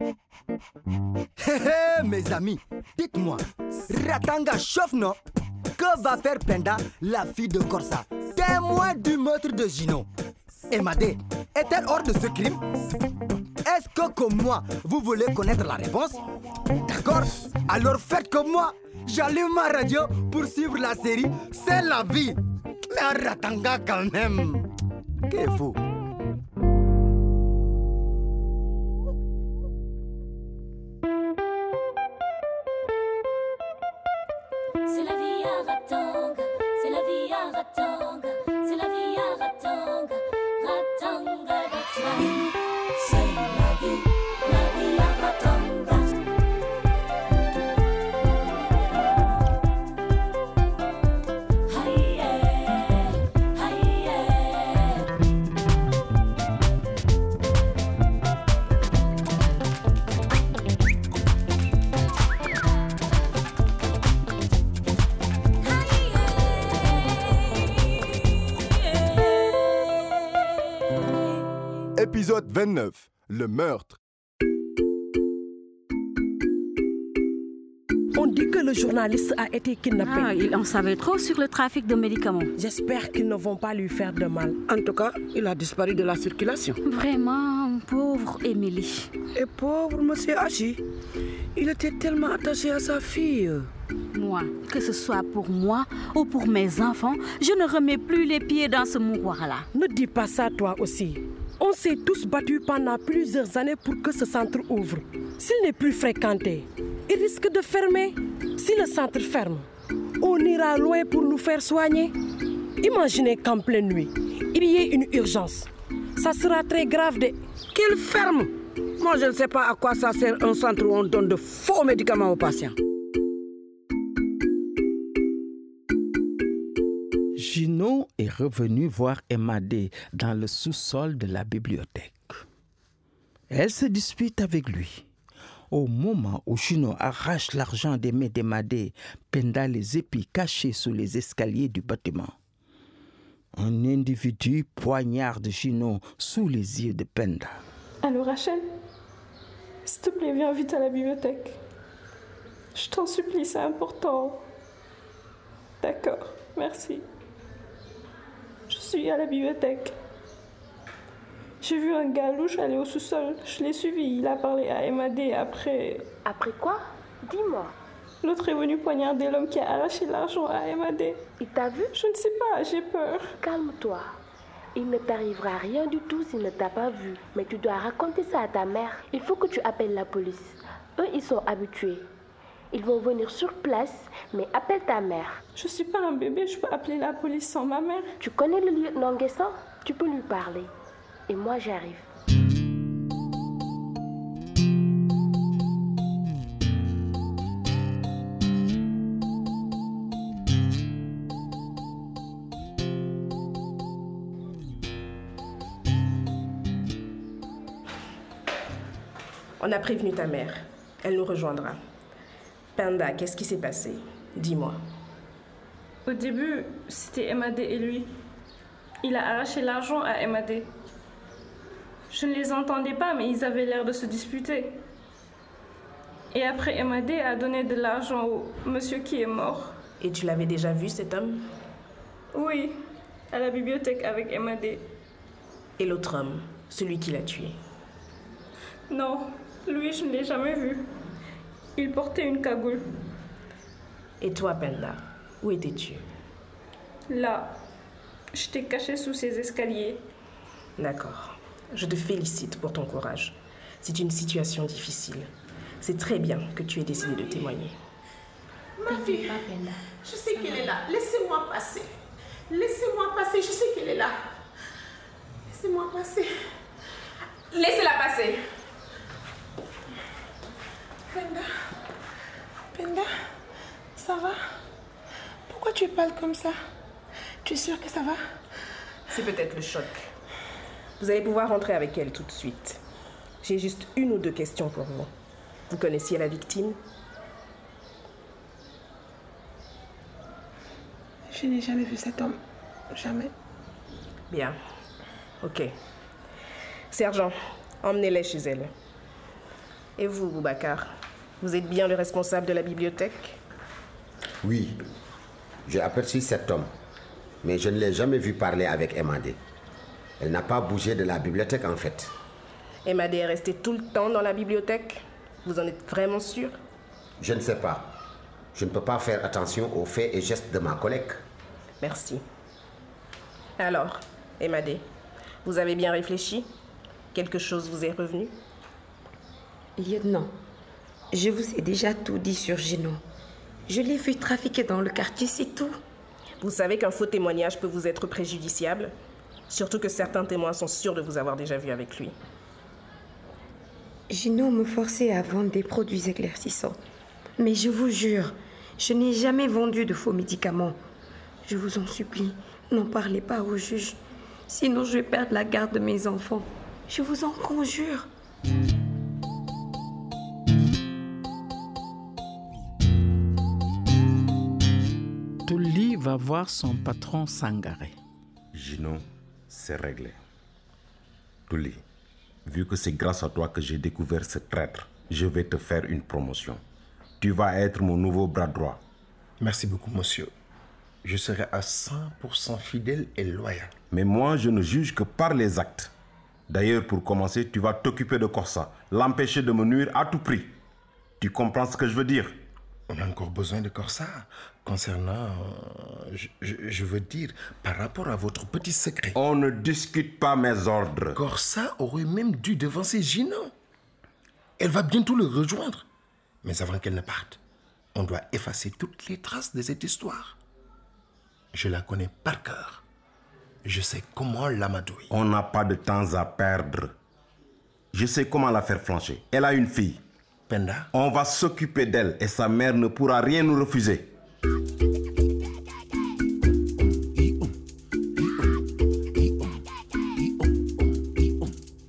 Hé hé, mes amis, dites-moi, Ratanga chauffe, non? Que va faire Penda, la fille de Corsa, témoin du meurtre de Gino. Emadé, est-elle hors de ce crime? Est-ce que, comme moi, vous voulez connaître la réponse? D'accord. Alors faites comme moi. J'allume ma radio pour suivre la série. C'est la vie. Mais Ratanga quand même. Qu'est fou C'est la vie à Ratanga, Ratanga, that's. 29. Le meurtre. On dit que le journaliste a été kidnappé. Ah, il en savait trop sur le trafic de médicaments. J'espère qu'ils ne vont pas lui faire de mal. En tout cas, il a disparu de la circulation. Vraiment, pauvre Émilie. Et pauvre monsieur Hachi, il était tellement attaché à sa fille. Moi, que ce soit pour moi ou pour mes enfants, je ne remets plus les pieds dans ce mouroir-là. Ne dis pas ça toi aussi. On s'est tous battus pendant plusieurs années pour que ce centre ouvre. S'il n'est plus fréquenté, il risque de fermer. Si le centre ferme, on ira loin pour nous faire soigner. Imaginez qu'en pleine nuit, il y ait une urgence. Ça sera très grave de... Qu'il ferme Moi, je ne sais pas à quoi ça sert un centre où on donne de faux médicaments aux patients. Gino est revenu voir Emadé dans le sous-sol de la bibliothèque. Elle se dispute avec lui. Au moment où Gino arrache l'argent des mains d'Emadé, Penda les épis cachés sous les escaliers du bâtiment. Un individu poignarde Gino sous les yeux de Penda. Allô Rachel S'il te plaît, viens vite à la bibliothèque. Je t'en supplie, c'est important. D'accord, merci. Je suis à la bibliothèque. J'ai vu un gars louche aller au sous-sol. Je l'ai suivi. Il a parlé à MAD après. Après quoi? Dis-moi. L'autre est venu poignarder l'homme qui a arraché l'argent à MAD. Il t'a vu? Je ne sais pas, j'ai peur. Calme-toi. Il ne t'arrivera rien du tout s'il ne t'a pas vu. Mais tu dois raconter ça à ta mère. Il faut que tu appelles la police. Eux, ils sont habitués. Ils vont venir sur place, mais appelle ta mère. Je suis pas un bébé, je peux appeler la police sans ma mère. Tu connais le lieutenant Guesson Tu peux lui parler. Et moi, j'arrive. On a prévenu ta mère. Elle nous rejoindra. Panda, qu'est-ce qui s'est passé? Dis-moi. Au début, c'était MAD et lui. Il a arraché l'argent à MAD. Je ne les entendais pas, mais ils avaient l'air de se disputer. Et après, MAD a donné de l'argent au monsieur qui est mort. Et tu l'avais déjà vu, cet homme? Oui, à la bibliothèque avec MAD. Et l'autre homme, celui qui l'a tué? Non, lui, je ne l'ai jamais vu. Il portait une cagoule. Et toi, Penda, où étais-tu? Là, j'étais cachée sous ces escaliers. D'accord. Je te félicite pour ton courage. C'est une situation difficile. C'est très bien que tu aies décidé de témoigner. Ma fille, je sais qu'elle est là. Laissez-moi passer. Laissez-moi passer, je sais qu'elle est là. Laissez-moi passer. Laissez-la passer. Penda. Penda, ça va? Pourquoi tu parles comme ça? Tu es sûre que ça va? C'est peut-être le choc. Vous allez pouvoir rentrer avec elle tout de suite. J'ai juste une ou deux questions pour vous. Vous connaissiez la victime? Je n'ai jamais vu cet homme. Jamais. Bien. Ok. Sergent, emmenez-les chez elle. Et vous, Boubacar? Vous êtes bien le responsable de la bibliothèque? Oui, j'ai aperçu cet homme, mais je ne l'ai jamais vu parler avec Emadé. Elle n'a pas bougé de la bibliothèque en fait. Emadé est resté tout le temps dans la bibliothèque? Vous en êtes vraiment sûr? Je ne sais pas. Je ne peux pas faire attention aux faits et gestes de ma collègue. Merci. Alors, Emadé, vous avez bien réfléchi? Quelque chose vous est revenu? Lieutenant, je vous ai déjà tout dit sur Gino. Je l'ai vu trafiquer dans le quartier, c'est tout. Vous savez qu'un faux témoignage peut vous être préjudiciable Surtout que certains témoins sont sûrs de vous avoir déjà vu avec lui. Gino me forçait à vendre des produits éclaircissants. Mais je vous jure, je n'ai jamais vendu de faux médicaments. Je vous en supplie, n'en parlez pas au juge. Sinon, je vais perdre la garde de mes enfants. Je vous en conjure. Tulli va voir son patron Sangaré. Gino, c'est réglé. Tulli, vu que c'est grâce à toi que j'ai découvert ce traître, je vais te faire une promotion. Tu vas être mon nouveau bras droit. Merci beaucoup, monsieur. Je serai à 100% fidèle et loyal. Mais moi, je ne juge que par les actes. D'ailleurs, pour commencer, tu vas t'occuper de Corsa, l'empêcher de me nuire à tout prix. Tu comprends ce que je veux dire? On a encore besoin de Corsa concernant, euh, je, je- je veux dire, par rapport à votre petit secret. On ne discute pas mes ordres. Corsa aurait même dû devancer Gino. Elle va bientôt le rejoindre. Mais avant qu'elle ne parte, on doit effacer toutes les traces de cette histoire. Je la connais par cœur. Je sais comment l'amadouer. On n'a pas de temps à perdre. Je sais comment la faire flancher. Elle a une fille. Penda On va s'occuper d'elle et sa mère ne pourra rien nous refuser.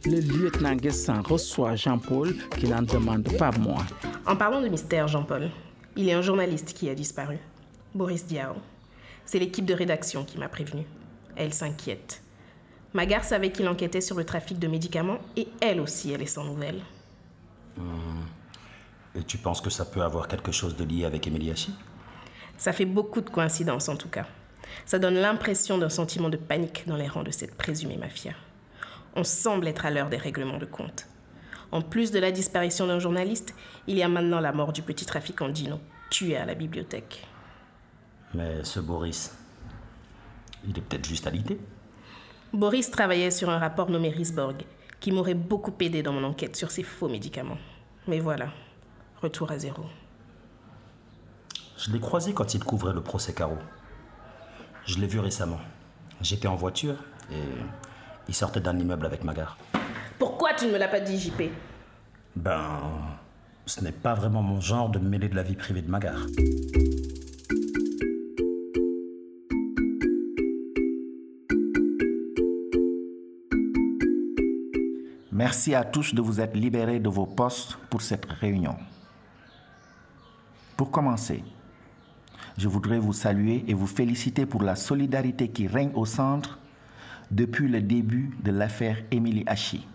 Le lieutenant Guessin reçoit Jean-Paul qui n'en demande pas moins. En parlant de mystère, Jean-Paul, il y a un journaliste qui a disparu. Boris Diao. C'est l'équipe de rédaction qui m'a prévenu. Elle s'inquiète. Magar savait qu'il enquêtait sur le trafic de médicaments et elle aussi, elle est sans nouvelles. Et tu penses que ça peut avoir quelque chose de lié avec Emilie Hachi Ça fait beaucoup de coïncidences en tout cas. Ça donne l'impression d'un sentiment de panique dans les rangs de cette présumée mafia. On semble être à l'heure des règlements de compte. En plus de la disparition d'un journaliste, il y a maintenant la mort du petit trafiquant Dino, tué à la bibliothèque. Mais ce Boris, il est peut-être juste à l'idée. Boris travaillait sur un rapport nommé Risborg, qui m'aurait beaucoup aidé dans mon enquête sur ces faux médicaments. Mais voilà, retour à zéro. Je l'ai croisé quand il couvrait le procès Caro. Je l'ai vu récemment. J'étais en voiture et il sortait d'un immeuble avec Magar. Pourquoi tu ne me l'as pas dit, JP Ben, ce n'est pas vraiment mon genre de me mêler de la vie privée de Magar. Merci à tous de vous être libérés de vos postes pour cette réunion. Pour commencer, je voudrais vous saluer et vous féliciter pour la solidarité qui règne au centre depuis le début de l'affaire Émilie Hachi.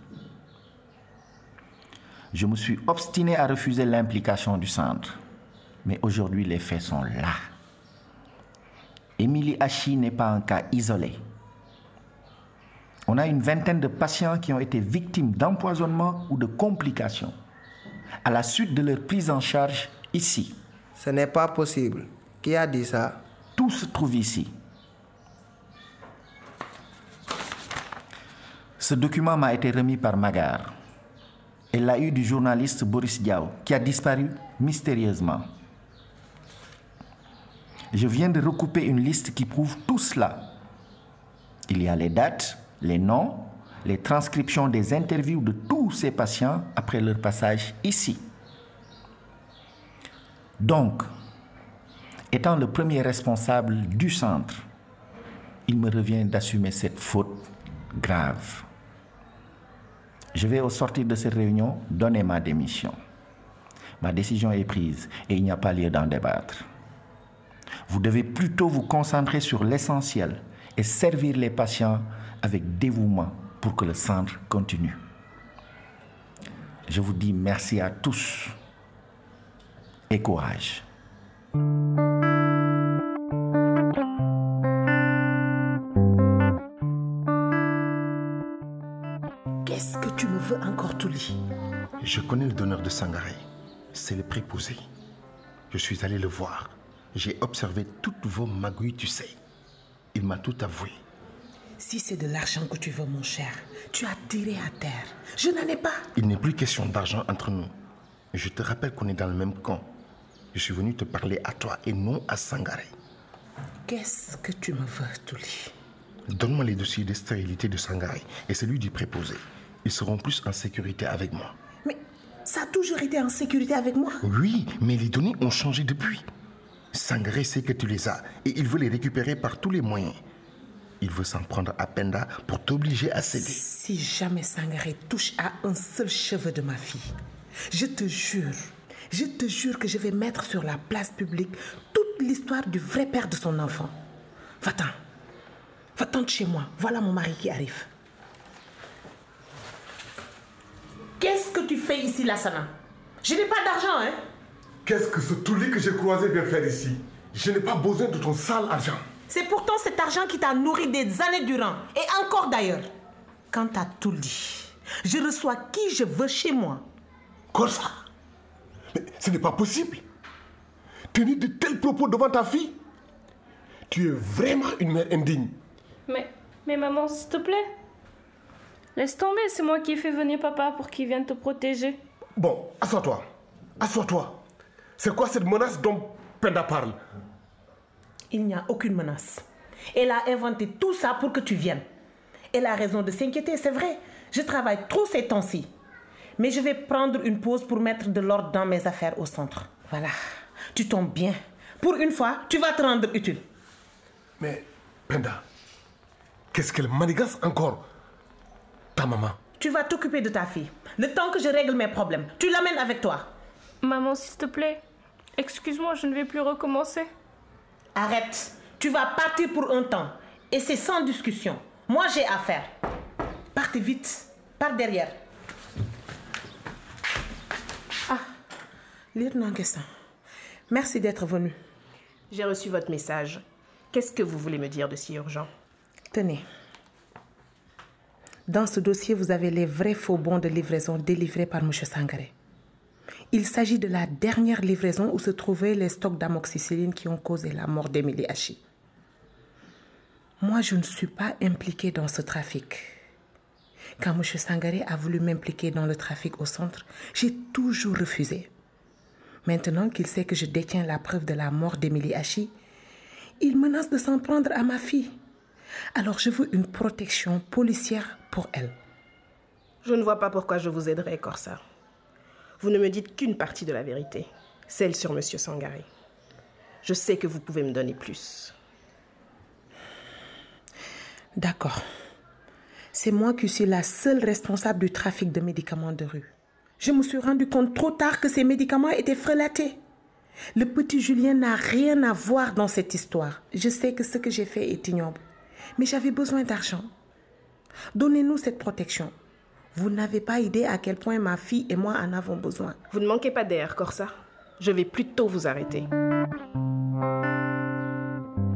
Je me suis obstiné à refuser l'implication du centre, mais aujourd'hui les faits sont là. Émilie Hachi n'est pas un cas isolé. On a une vingtaine de patients qui ont été victimes d'empoisonnement ou de complications à la suite de leur prise en charge ici. Ce n'est pas possible. Qui a dit ça? Tout se trouve ici. Ce document m'a été remis par Magar. Elle l'a eu du journaliste Boris Diaw, qui a disparu mystérieusement. Je viens de recouper une liste qui prouve tout cela. Il y a les dates, les noms, les transcriptions des interviews de tous ces patients après leur passage ici. Donc, étant le premier responsable du centre, il me revient d'assumer cette faute grave. Je vais au sortir de cette réunion donner ma démission. Ma décision est prise et il n'y a pas lieu d'en débattre. Vous devez plutôt vous concentrer sur l'essentiel et servir les patients avec dévouement pour que le centre continue. je vous dis merci à tous et courage. Encore, Touli Je connais le donneur de Sangaré. C'est le préposé. Je suis allé le voir. J'ai observé toutes vos magouilles, tu sais. Il m'a tout avoué. Si c'est de l'argent que tu veux, mon cher, tu as tiré à terre. Je n'en ai pas. Il n'est plus question d'argent entre nous. Je te rappelle qu'on est dans le même camp. Je suis venu te parler à toi et non à Sangaré. Qu'est-ce que tu me veux, Touli Donne-moi les dossiers de stérilité de Sangaré et celui du préposé. Ils seront plus en sécurité avec moi. Mais ça a toujours été en sécurité avec moi. Oui, mais les données ont changé depuis. Sangaré sait que tu les as et il veut les récupérer par tous les moyens. Il veut s'en prendre à Penda pour t'obliger à céder. Si jamais Sangaré touche à un seul cheveu de ma fille, je te jure, je te jure que je vais mettre sur la place publique toute l'histoire du vrai père de son enfant. Va-t'en. Va-t'en de chez moi. Voilà mon mari qui arrive. Qu'est-ce que tu fais ici, Lassana? Je n'ai pas d'argent, hein? Qu'est-ce que ce toulis que j'ai croisé vient faire ici? Je n'ai pas besoin de ton sale argent. C'est pourtant cet argent qui t'a nourri des années durant, et encore d'ailleurs. Quant à tout dit, je reçois qui je veux chez moi. Quoi ça? Mais ce n'est pas possible. Tenir de tels propos devant ta fille Tu es vraiment une mère indigne. Mais, mais maman, s'il te plaît. Laisse tomber, c'est moi qui ai fait venir papa pour qu'il vienne te protéger. Bon, assois-toi. Assois-toi. C'est quoi cette menace dont Penda parle? Il n'y a aucune menace. Elle a inventé tout ça pour que tu viennes. Elle a raison de s'inquiéter, c'est vrai. Je travaille trop ces temps-ci. Mais je vais prendre une pause pour mettre de l'ordre dans mes affaires au centre. Voilà. Tu tombes bien. Pour une fois, tu vas te rendre utile. Mais, Penda, qu'est-ce qu'elle manigance encore? Ta maman. Tu vas t'occuper de ta fille. Le temps que je règle mes problèmes, tu l'amènes avec toi. Maman, s'il te plaît. Excuse-moi, je ne vais plus recommencer. Arrête. Tu vas partir pour un temps. Et c'est sans discussion. Moi, j'ai affaire. Partez vite. Par derrière. Ah, lieutenant Guessin. Merci d'être venu. J'ai reçu votre message. Qu'est-ce que vous voulez me dire de si urgent? Tenez. Dans ce dossier, vous avez les vrais faux bons de livraison délivrés par M. Sangaré. Il s'agit de la dernière livraison où se trouvaient les stocks d'amoxicilline qui ont causé la mort d'Emilie Hachi. Moi, je ne suis pas impliquée dans ce trafic. Quand M. Sangaré a voulu m'impliquer dans le trafic au centre, j'ai toujours refusé. Maintenant qu'il sait que je détiens la preuve de la mort d'Emilie Hachi, il menace de s'en prendre à ma fille. Alors je veux une protection policière pour elle. Je ne vois pas pourquoi je vous aiderais, Corsa. Vous ne me dites qu'une partie de la vérité, celle sur M. Sangaré. Je sais que vous pouvez me donner plus. D'accord. C'est moi qui suis la seule responsable du trafic de médicaments de rue. Je me suis rendu compte trop tard que ces médicaments étaient frelatés. Le petit Julien n'a rien à voir dans cette histoire. Je sais que ce que j'ai fait est ignoble, mais j'avais besoin d'argent. Donnez-nous cette protection. Vous n'avez pas idée à quel point ma fille et moi en avons besoin. Vous ne manquez pas d'air, Corsa. Je vais plutôt vous arrêter.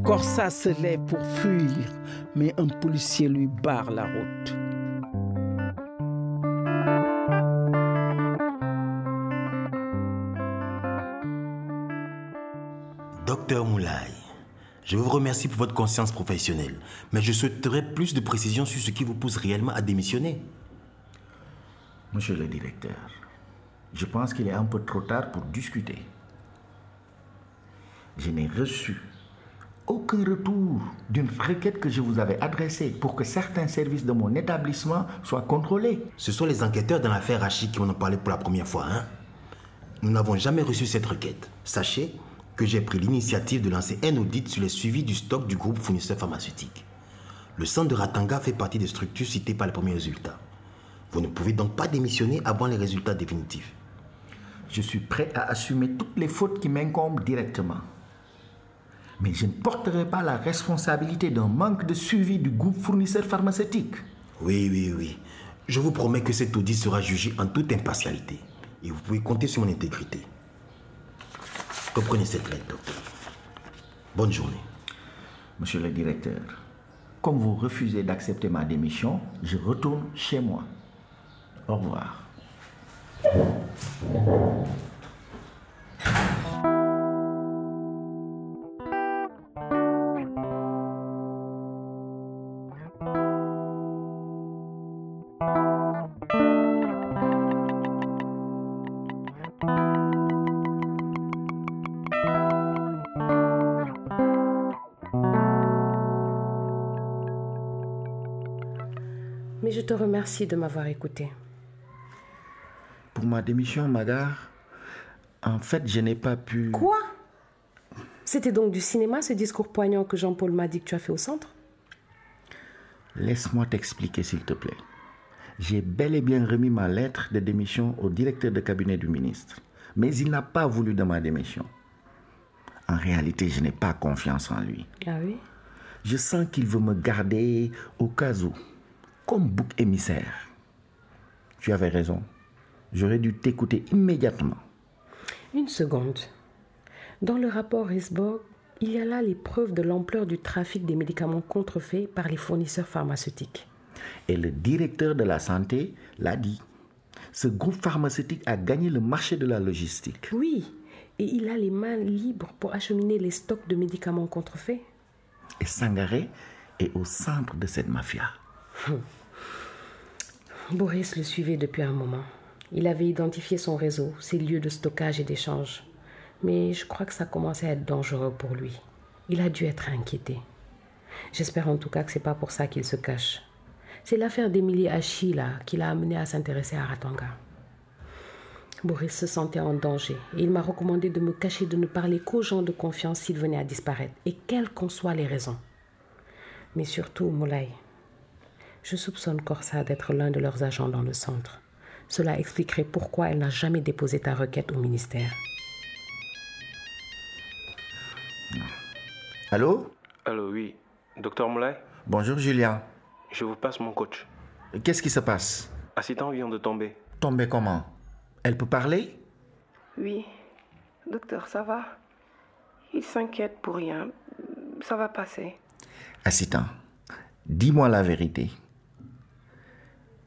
Corsa se lève pour fuir, mais un policier lui barre la route. Docteur Moulay, je vous remercie pour votre conscience professionnelle, mais je souhaiterais plus de précisions sur ce qui vous pousse réellement à démissionner. Monsieur le directeur, je pense qu'il est un peu trop tard pour discuter. Je n'ai reçu aucun retour d'une requête que je vous avais adressée pour que certains services de mon établissement soient contrôlés. Ce sont les enquêteurs dans l'affaire Hachi qui en ont parlé pour la première fois. Hein? Nous n'avons jamais reçu cette requête. Sachez que j'ai pris l'initiative de lancer un audit sur les suivis du stock du groupe fournisseur pharmaceutique. Le centre de Ratanga fait partie des structures citées par les premiers résultats. Vous ne pouvez donc pas démissionner avant les résultats définitifs. Je suis prêt à assumer toutes les fautes qui m'incombent directement. Mais je ne porterai pas la responsabilité d'un manque de suivi du groupe fournisseur pharmaceutique. Oui, oui, oui. Je vous promets que cet audit sera jugé en toute impartialité. Et vous pouvez compter sur mon intégrité. Reprenez cette lettre, docteur? Bonne journée. Monsieur le directeur, comme vous refusez d'accepter ma démission, je retourne chez moi. Au revoir. Te remercie de m'avoir écouté. Pour ma démission, Magar, en fait, je n'ai pas pu... Quoi? C'était donc du cinéma ce discours poignant que Jean-Paul m'a dit que tu as fait au centre? Laisse-moi t'expliquer, s'il te plaît. J'ai bel et bien remis ma lettre de démission au directeur de cabinet du ministre, mais il n'a pas voulu de ma démission. En réalité, je n'ai pas confiance en lui. Ah oui? Je sens qu'il veut me garder au cas où, comme bouc émissaire. Tu avais raison. J'aurais dû t'écouter immédiatement. Une seconde. Dans le rapport Risborg, il y a là les preuves de l'ampleur du trafic des médicaments contrefaits par les fournisseurs pharmaceutiques. Et le directeur de la santé l'a dit. Ce groupe pharmaceutique a gagné le marché de la logistique. Oui, et il a les mains libres pour acheminer les stocks de médicaments contrefaits. Et Sangaré est au centre de cette mafia. Boris le suivait depuis un moment. Il avait identifié son réseau, ses lieux de stockage et d'échange. Mais je crois que ça commençait à être dangereux pour lui. Il a dû être inquiété. J'espère en tout cas que c'est pas pour ça qu'il se cache. C'est l'affaire d'Emilie Hachi qui l'a amené à s'intéresser à Ratanga. Boris se sentait en danger et il m'a recommandé de me cacher de ne parler qu'aux gens de confiance s'ils venaient à disparaître, et quelles qu'en soient les raisons. Mais surtout, Moulay, je soupçonne Corsa d'être l'un de leurs agents dans le centre. Cela expliquerait pourquoi elle n'a jamais déposé ta requête au ministère. Allô? Allô, oui. Docteur Moulay Bonjour Julien. Je vous passe mon coach. Qu'est-ce qui se passe? Assistant vient de tomber. Tomber comment? Elle peut parler? Oui. Docteur, ça va? Il s'inquiète pour rien. Ça va passer. Assistant, dis-moi la vérité.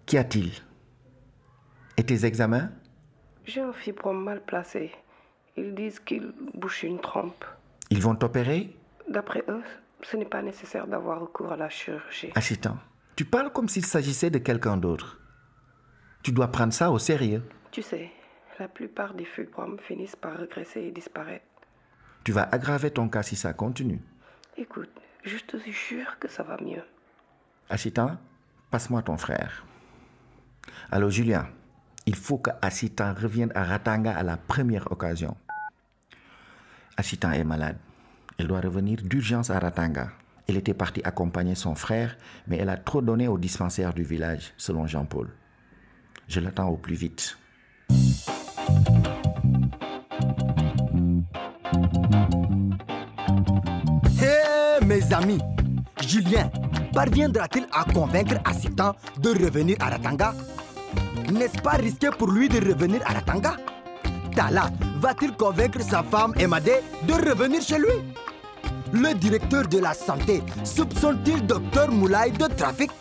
Qu'y a-t-il? Et tes examens? J'ai un fibrome mal placé. Ils disent qu'il bouche une trompe. Ils vont t'opérer? D'après eux, ce n'est pas nécessaire d'avoir recours à la chirurgie. Assistant, tu parles comme s'il s'agissait de quelqu'un d'autre. Tu dois prendre ça au sérieux. Tu sais, la plupart des fibromes finissent par regresser et disparaître. Tu vas aggraver ton cas si ça continue. Écoute, je te jure que ça va mieux. Assistant, passe-moi ton frère. Allô, Julien, il faut que Assistant revienne à Ratanga à la première occasion. Assistant est malade. Elle doit revenir d'urgence à Ratanga. Elle était partie accompagner son frère, mais elle a trop donné au dispensaire du village, selon Jean-Paul. Je l'attends au plus vite. Hé, mes amis, Julien parviendra-t-il à convaincre Assitan de revenir à Ratanga? N'est-ce pas risqué pour lui de revenir à Ratanga? Tala va-t-il convaincre sa femme Emade de revenir chez lui? Le directeur de la santé soupçonne-t-il docteur Moulay de trafic?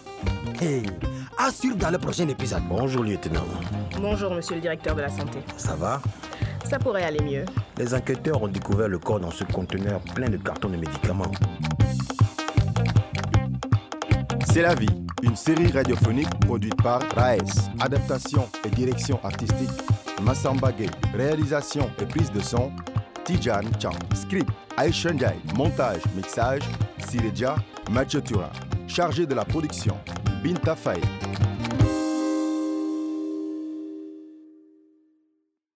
Hé, assure dans le prochain épisode. Bonjour, lieutenant. Bonjour, monsieur le directeur de la santé. Ça va? Ça pourrait aller mieux. Les enquêteurs ont découvert le corps dans ce conteneur plein de cartons de médicaments. C'est la vie, une série radiophonique produite par RAES. Adaptation et direction artistique, Massamba Gay. Réalisation et prise de son, Tijan Chan. Script, Aishan Jai. Montage, mixage, Sireja, Mathieu. Chargé de la production, Binta Faye.